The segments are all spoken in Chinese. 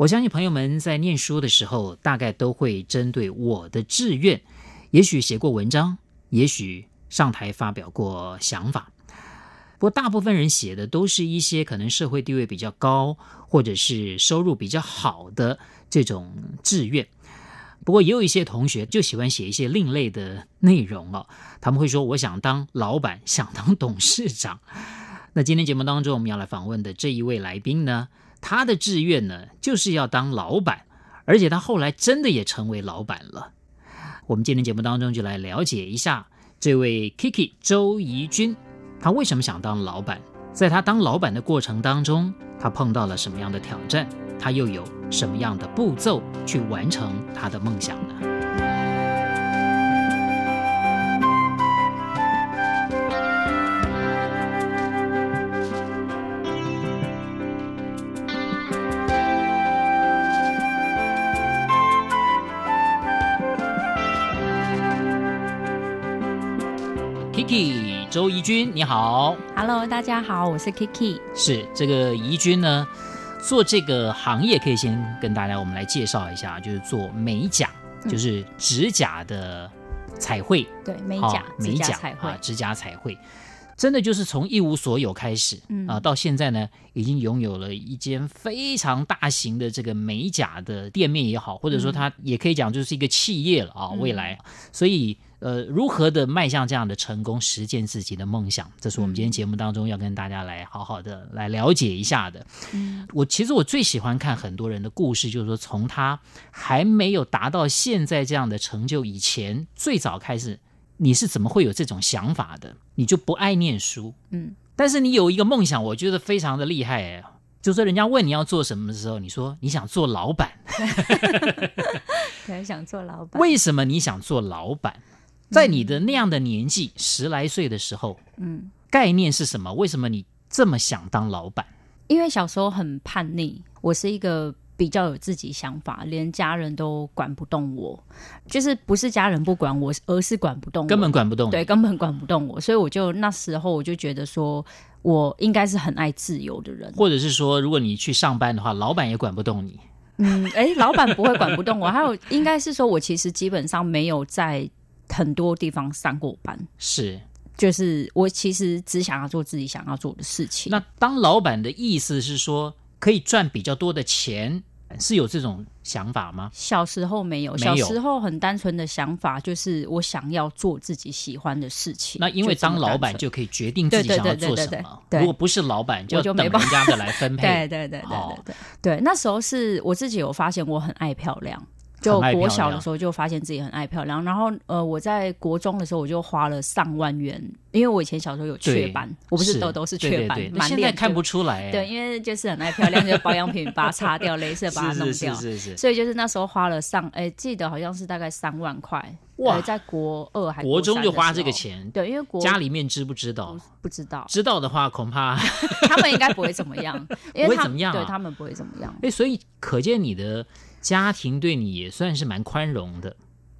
我相信朋友们在念书的时候，大概都会针对我的志愿，也许写过文章，也许上台发表过想法。不过，大部分人写的都是一些可能社会地位比较高，或者是收入比较好的这种志愿。不过，也有一些同学就喜欢写一些另类的内容哦。他们会说：“我想当老板，想当董事长。”那今天节目当中，我们要来访问的这一位来宾呢，他的志愿呢，就是要当老板，而且他后来真的也成为老板了。我们今天节目当中就来了解一下这位 Kiki 周怡君，他为什么想当老板？在他当老板的过程当中，他碰到了什么样的挑战？他又有什么样的步骤去完成他的梦想呢？Kiki 周怡君，你好，Hello，大家好，我是 Kiki。是这个怡君呢，做这个行业可以先跟大家我们来介绍一下，就是做美甲，嗯、就是指甲的彩绘，对，美甲，美甲彩绘啊，指甲彩绘，真的就是从一无所有开始，嗯啊，到现在呢，已经拥有了一间非常大型的这个美甲的店面也好，或者说它也可以讲就是一个企业了啊，嗯、未来，所以。呃，如何的迈向这样的成功，实践自己的梦想，这是我们今天节目当中要跟大家来好好的来了解一下的。嗯，我其实我最喜欢看很多人的故事，就是说从他还没有达到现在这样的成就以前，最早开始你是怎么会有这种想法的？你就不爱念书，嗯，但是你有一个梦想，我觉得非常的厉害哎，就是说人家问你要做什么的时候，你说你想做老板，对，想做老板。为什么你想做老板？在你的那样的年纪，嗯、十来岁的时候，嗯，概念是什么？为什么你这么想当老板？因为小时候很叛逆，我是一个比较有自己想法，连家人都管不动我，就是不是家人不管我，而是管不动我，根本管不动，对，根本管不动我，所以我就那时候我就觉得说，我应该是很爱自由的人，或者是说，如果你去上班的话，老板也管不动你。嗯，哎，老板不会管不动我，还有应该是说我其实基本上没有在。很多地方上过班，是，就是我其实只想要做自己想要做的事情。那当老板的意思是说可以赚比较多的钱，是有这种想法吗？小时候没有，小时候很单纯的想法就是我想要做自己喜欢的事情。那因为当老板就可以决定自己想要做什么，如果不是老板，就等人家的来分配。对对对对对对，对，那时候是我自己有发现我很爱漂亮。就国小的时候就发现自己很爱漂亮，然后呃，我在国中的时候我就花了上万元，因为我以前小时候有雀斑，我不是痘痘是雀斑，满脸现在看不出来。对，因为就是很爱漂亮，就保养品把它擦掉，镭 射把它弄掉，是是是。所以就是那时候花了上，哎，记得好像是大概三万块。哇，在国二还国中就花这个钱？对，因为国家里面知不知道？不知道，知道的话恐怕他们应该不会怎么样，不会怎么样，对他们不会怎么样。哎，所以可见你的。家庭对你也算是蛮宽容的，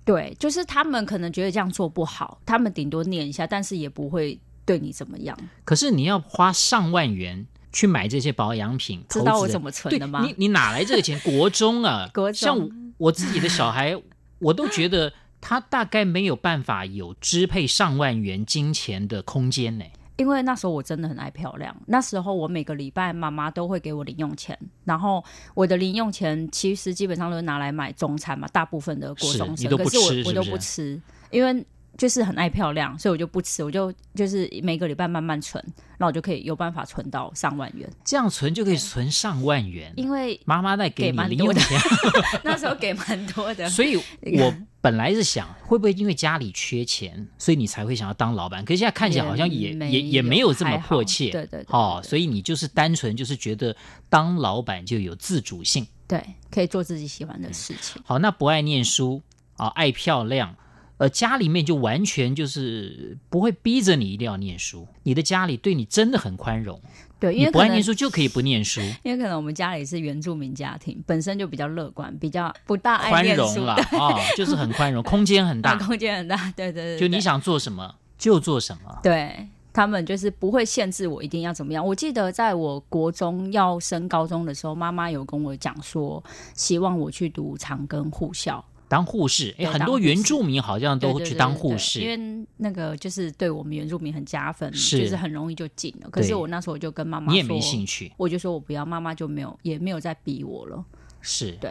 对，就是他们可能觉得这样做不好，他们顶多念一下，但是也不会对你怎么样。可是你要花上万元去买这些保养品，知道我怎么存的吗？你你哪来这个钱？国中啊，国中像我自己的小孩，我都觉得他大概没有办法有支配上万元金钱的空间呢。因为那时候我真的很爱漂亮，那时候我每个礼拜妈妈都会给我零用钱，然后我的零用钱其实基本上都是拿来买中餐嘛，大部分的国中生，可是我我都不吃，因为就是很爱漂亮，所以我就不吃，我就就是每个礼拜慢慢存，然后我就可以有办法存到上万元，这样存就可以存上万元，因为妈妈在给你零用钱，那时候给蛮多的，所以 我。本来是想会不会因为家里缺钱，所以你才会想要当老板？可是现在看起来好像也也也，也没有这么迫切，对对，对，对，对，哦，所以你就是单纯就是觉得当老板就有自主性，对，可以做自己喜欢的事情。好，那不爱念书啊，爱漂亮。呃，家里面就完全就是不会逼着你一定要念书，你的家里对你真的很宽容。对，因为不爱念书就可以不念书。因为可能我们家里是原住民家庭，本身就比较乐观，比较不大爱念书。宽容了啊、哦，就是很宽容，空间很大，空间很大。对对对，就你想做什么就做什么。对，他们就是不会限制我一定要怎么样。我记得在我国中要升高中的时候，妈妈有跟我讲说，希望我去读长庚护校。当护士，哎，很多原住民好像都去当护士，因为那个就是对我们原住民很加分，是就是很容易就进了。可是我那时候就跟妈妈说，你也没兴趣，我就说我不要，妈妈就没有也没有再逼我了。是对，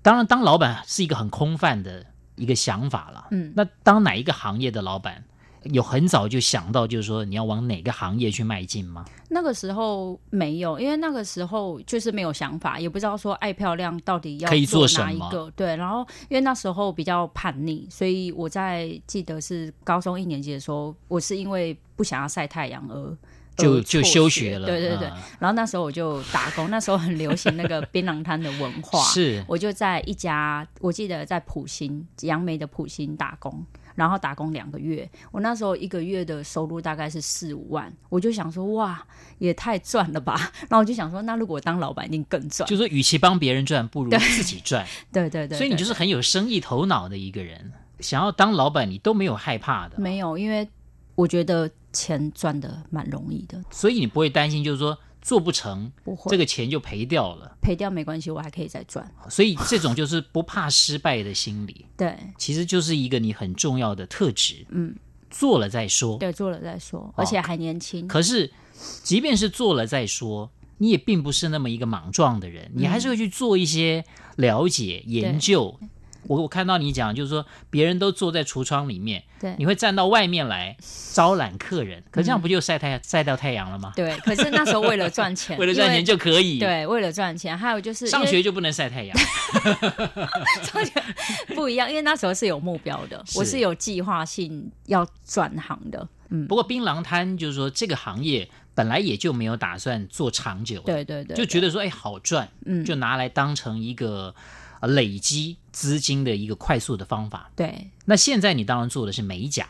当然当老板是一个很空泛的一个想法了。嗯，那当哪一个行业的老板？有很早就想到，就是说你要往哪个行业去迈进吗？那个时候没有，因为那个时候就是没有想法，也不知道说爱漂亮到底要做哪一个。对，然后因为那时候比较叛逆，所以我在记得是高中一年级的时候，我是因为不想要晒太阳而就就休学了。对对对，嗯，然后那时候我就打工，那时候很流行那个槟榔摊的文化，是我就在一家，我记得在普兴杨梅的普兴打工。然后打工两个月，我那时候一个月的收入大概是四五万，我就想说哇，也太赚了吧。然后我就想说，那如果当老板一定更赚。就是说，与其帮别人赚，不如 自己赚。对对对，对对对，所以你就是很有生意头脑的一个人，想要当老板，你都没有害怕的。没有，因为我觉得钱赚的蛮容易的，所以你不会担心，就是说。做不成，不会，这个钱就赔掉了。赔掉没关系，我还可以再赚。所以这种就是不怕失败的心理。对，其实就是一个你很重要的特质。嗯，做了再说。对，做了再说，而且还年轻。可是，即便是做了再说，你也并不是那么一个莽撞的人，你还是会去做一些了解、嗯、研究。我我看到你讲，就是说别人都坐在橱窗里面，对，你会站到外面来招揽客人，可这样不就晒太阳、嗯、晒到太阳了吗？对，可是那时候为了赚钱，为了赚钱就可以，对，为了赚钱，还有就是上学就不能晒太阳，上学不一样，因为那时候是有目标的，是我是有计划性要转行的。嗯，不过槟榔摊就是说这个行业本来也就没有打算做长久，对对对，就觉得说哎好赚，嗯，就拿来当成一个。累积资金的一个快速的方法。对，那现在你当然做的是美甲。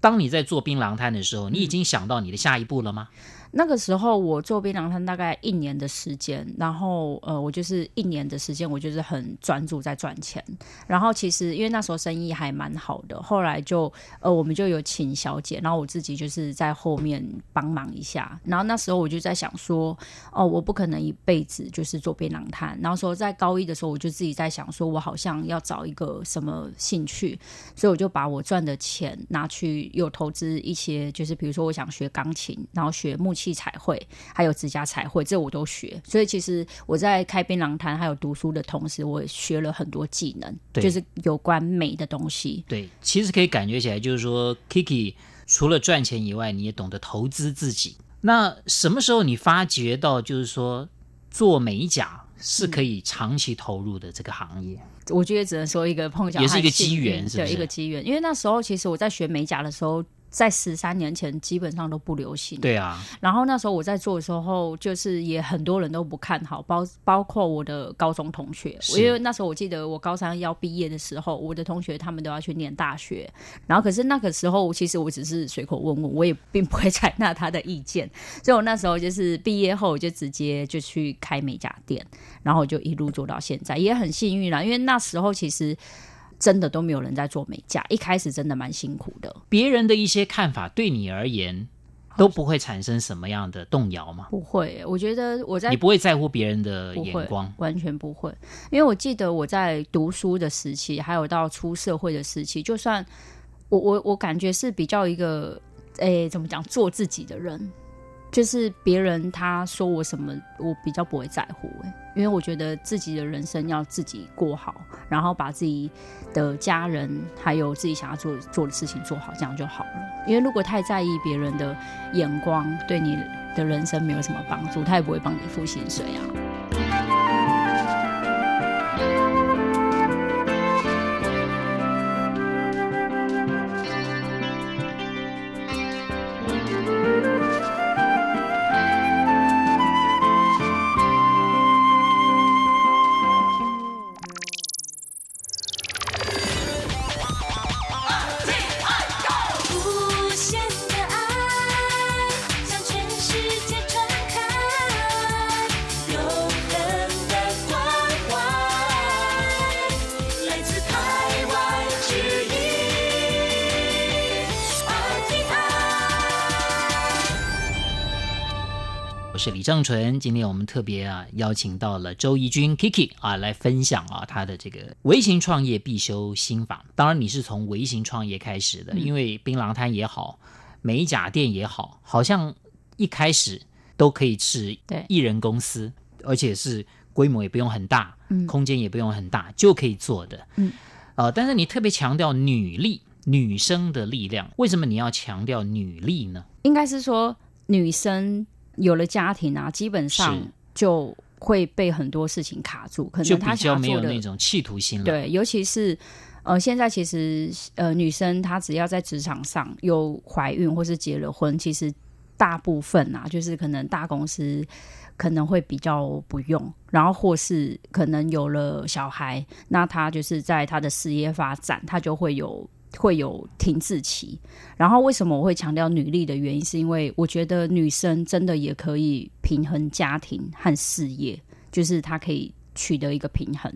当你在做槟榔摊的时候，你已经想到你的下一步了吗？嗯那个时候我做槟榔摊大概一年的时间，然后呃，我就是一年的时间，我就是很专注在赚钱。然后其实因为那时候生意还蛮好的，后来就呃，我们就有请小姐，然后我自己就是在后面帮忙一下。然后那时候我就在想说，哦，我不可能一辈子就是做槟榔摊。然后说在高一的时候，我就自己在想说，我好像要找一个什么兴趣，所以我就把我赚的钱拿去又投资一些，就是比如说我想学钢琴，然后学木。器彩绘，还有指甲彩绘，这我都学。所以其实我在开槟榔摊还有读书的同时，我也学了很多技能，对就是有关美的东西。对，其实可以感觉起来，就是说，Kiki 除了赚钱以外，你也懂得投资自己。那什么时候你发觉到，就是说做美甲是可以长期投入的这个行业？我觉得只能说一个碰巧，也是一个机缘？对，一个机缘。因为那时候其实我在学美甲的时候。在十三年前，基本上都不流行。对啊，然后那时候我在做的时候，就是也很多人都不看好，包包括我的高中同学。因为那时候我记得我高三要毕业的时候，我的同学他们都要去念大学。然后可是那个时候，其实我只是随口问问，我也并不会采纳他的意见。所以我那时候就是毕业后，我就直接就去开美甲店，然后就一路做到现在，也很幸运啦。因为那时候其实。真的都没有人在做美甲，一开始真的蛮辛苦的。别人的一些看法对你而言都不会产生什么样的动摇吗？不会，我觉得我在你不会在乎别人的眼光，完全不会。因为我记得我在读书的时期，还有到出社会的时期，就算我我我感觉是比较一个诶，怎么讲，做自己的人。就是别人他说我什么，我比较不会在乎哎，因为我觉得自己的人生要自己过好，然后把自己的家人还有自己想要做做的事情做好，这样就好了。因为如果太在意别人的眼光，对你的人生没有什么帮助，他也不会帮你付薪水啊。是李正淳。今天我们特别啊邀请到了周怡君 Kiki 啊来分享啊他的这个微型创业必修心法。当然你是从微型创业开始的，嗯、因为槟榔摊也好，美甲店也好，好像一开始都可以是一人公司，而且是规模也不用很大，嗯、空间也不用很大就可以做的。嗯，呃，但是你特别强调女力。女生的力量，为什么你要强调女力呢？应该是说，女生有了家庭啊，基本上就会被很多事情卡住，可能他比较没有那种企图心了。对，尤其是呃，现在其实呃，女生她只要在职场上有怀孕或是结了婚，其实大部分啊，就是可能大公司可能会比较不用，然后或是可能有了小孩，那她就是在她的事业发展，她就会有。会有停滞期，然后为什么我会强调女力的原因，是因为我觉得女生真的也可以平衡家庭和事业，就是她可以取得一个平衡。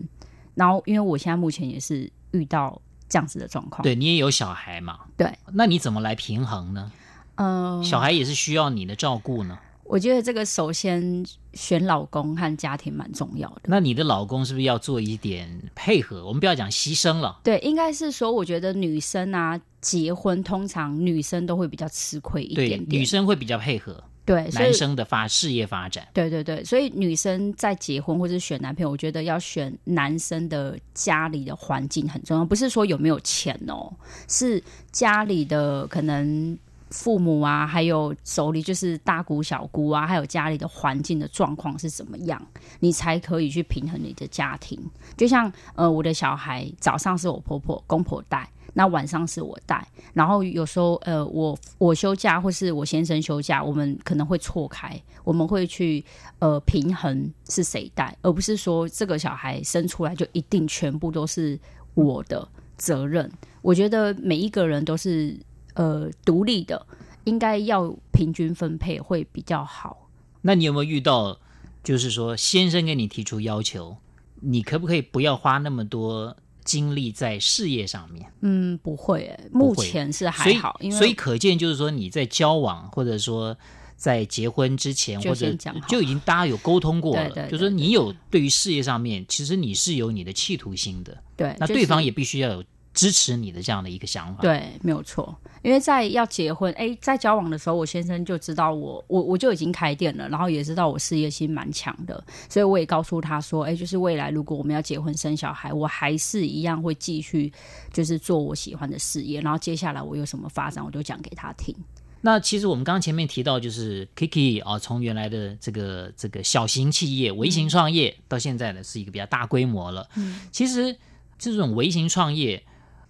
然后，因为我现在目前也是遇到这样子的状况，对，你也有小孩嘛？对，那你怎么来平衡呢？嗯、呃，小孩也是需要你的照顾呢。我觉得这个首先选老公和家庭蛮重要的。那你的老公是不是要做一点配合？我们不要讲牺牲了。对，应该是说，我觉得女生啊，结婚通常女生都会比较吃亏一点点。对，女生会比较配合。对，男生的发事业发展。对对对，所以女生在结婚或者选男朋友，我觉得要选男生的家里的环境很重要，不是说有没有钱哦，是家里的可能。父母啊，还有手里就是大姑小姑啊，还有家里的环境的状况是怎么样，你才可以去平衡你的家庭。就像呃，我的小孩早上是我婆婆公婆带，那晚上是我带，然后有时候呃，我我休假或是我先生休假，我们可能会错开，我们会去呃平衡是谁带，而不是说这个小孩生出来就一定全部都是我的责任。我觉得每一个人都是。呃，独立的应该要平均分配会比较好。那你有没有遇到，就是说先生给你提出要求，你可不可以不要花那么多精力在事业上面？嗯，不会，目前是还好。所以，所以可见就是说你在交往或者说在结婚之前，或者就已经大家有沟通过了，对对对对，就是说你有对于事业上面，其实你是有你的企图心的。对，那对方也必须要有。支持你的这样的一个想法，对，没有错。因为在要结婚，哎，在交往的时候，我先生就知道我，我我就已经开店了，然后也知道我事业心蛮强的，所以我也告诉他说，哎，就是未来如果我们要结婚生小孩，我还是一样会继续就是做我喜欢的事业，然后接下来我有什么发展，我就讲给他听。那其实我们刚刚前面提到，就是 Kiki 啊，从原来的这个这个小型企业、微型创业，嗯、到现在呢是一个比较大规模了。嗯，其实这种微型创业。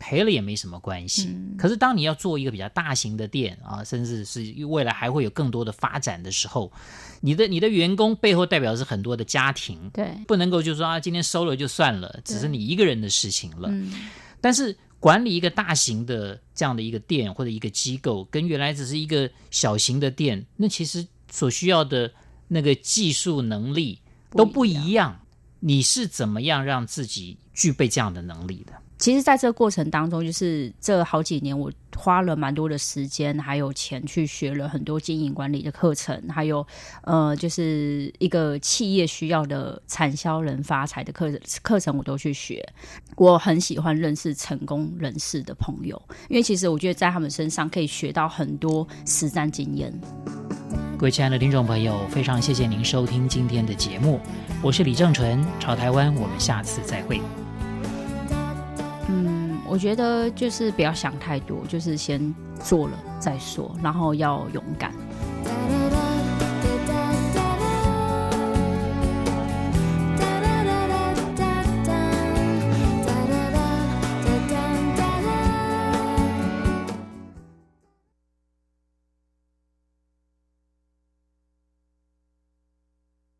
赔了也没什么关系，嗯，可是当你要做一个比较大型的店啊，甚至是未来还会有更多的发展的时候，你的你的员工背后代表的是很多的家庭，对，不能够就是说啊，今天收了就算了，只是你一个人的事情了。但是管理一个大型的这样的一个店或者一个机构，跟原来只是一个小型的店，那其实所需要的那个技术能力都不一样。你是怎么样让自己具备这样的能力的？其实，在这个过程当中，就是这好几年，我花了蛮多的时间还有钱去学了很多经营管理的课程，还有呃，就是一个企业需要的产销人发财的课程课程，我都去学。我很喜欢认识成功人士的朋友，因为其实我觉得在他们身上可以学到很多实战经验。各位亲爱的听众朋友，非常谢谢您收听今天的节目，我是李正淳，潮台湾，我们下次再会。我觉得就是不要想太多，就是先做了再说，然后要勇敢。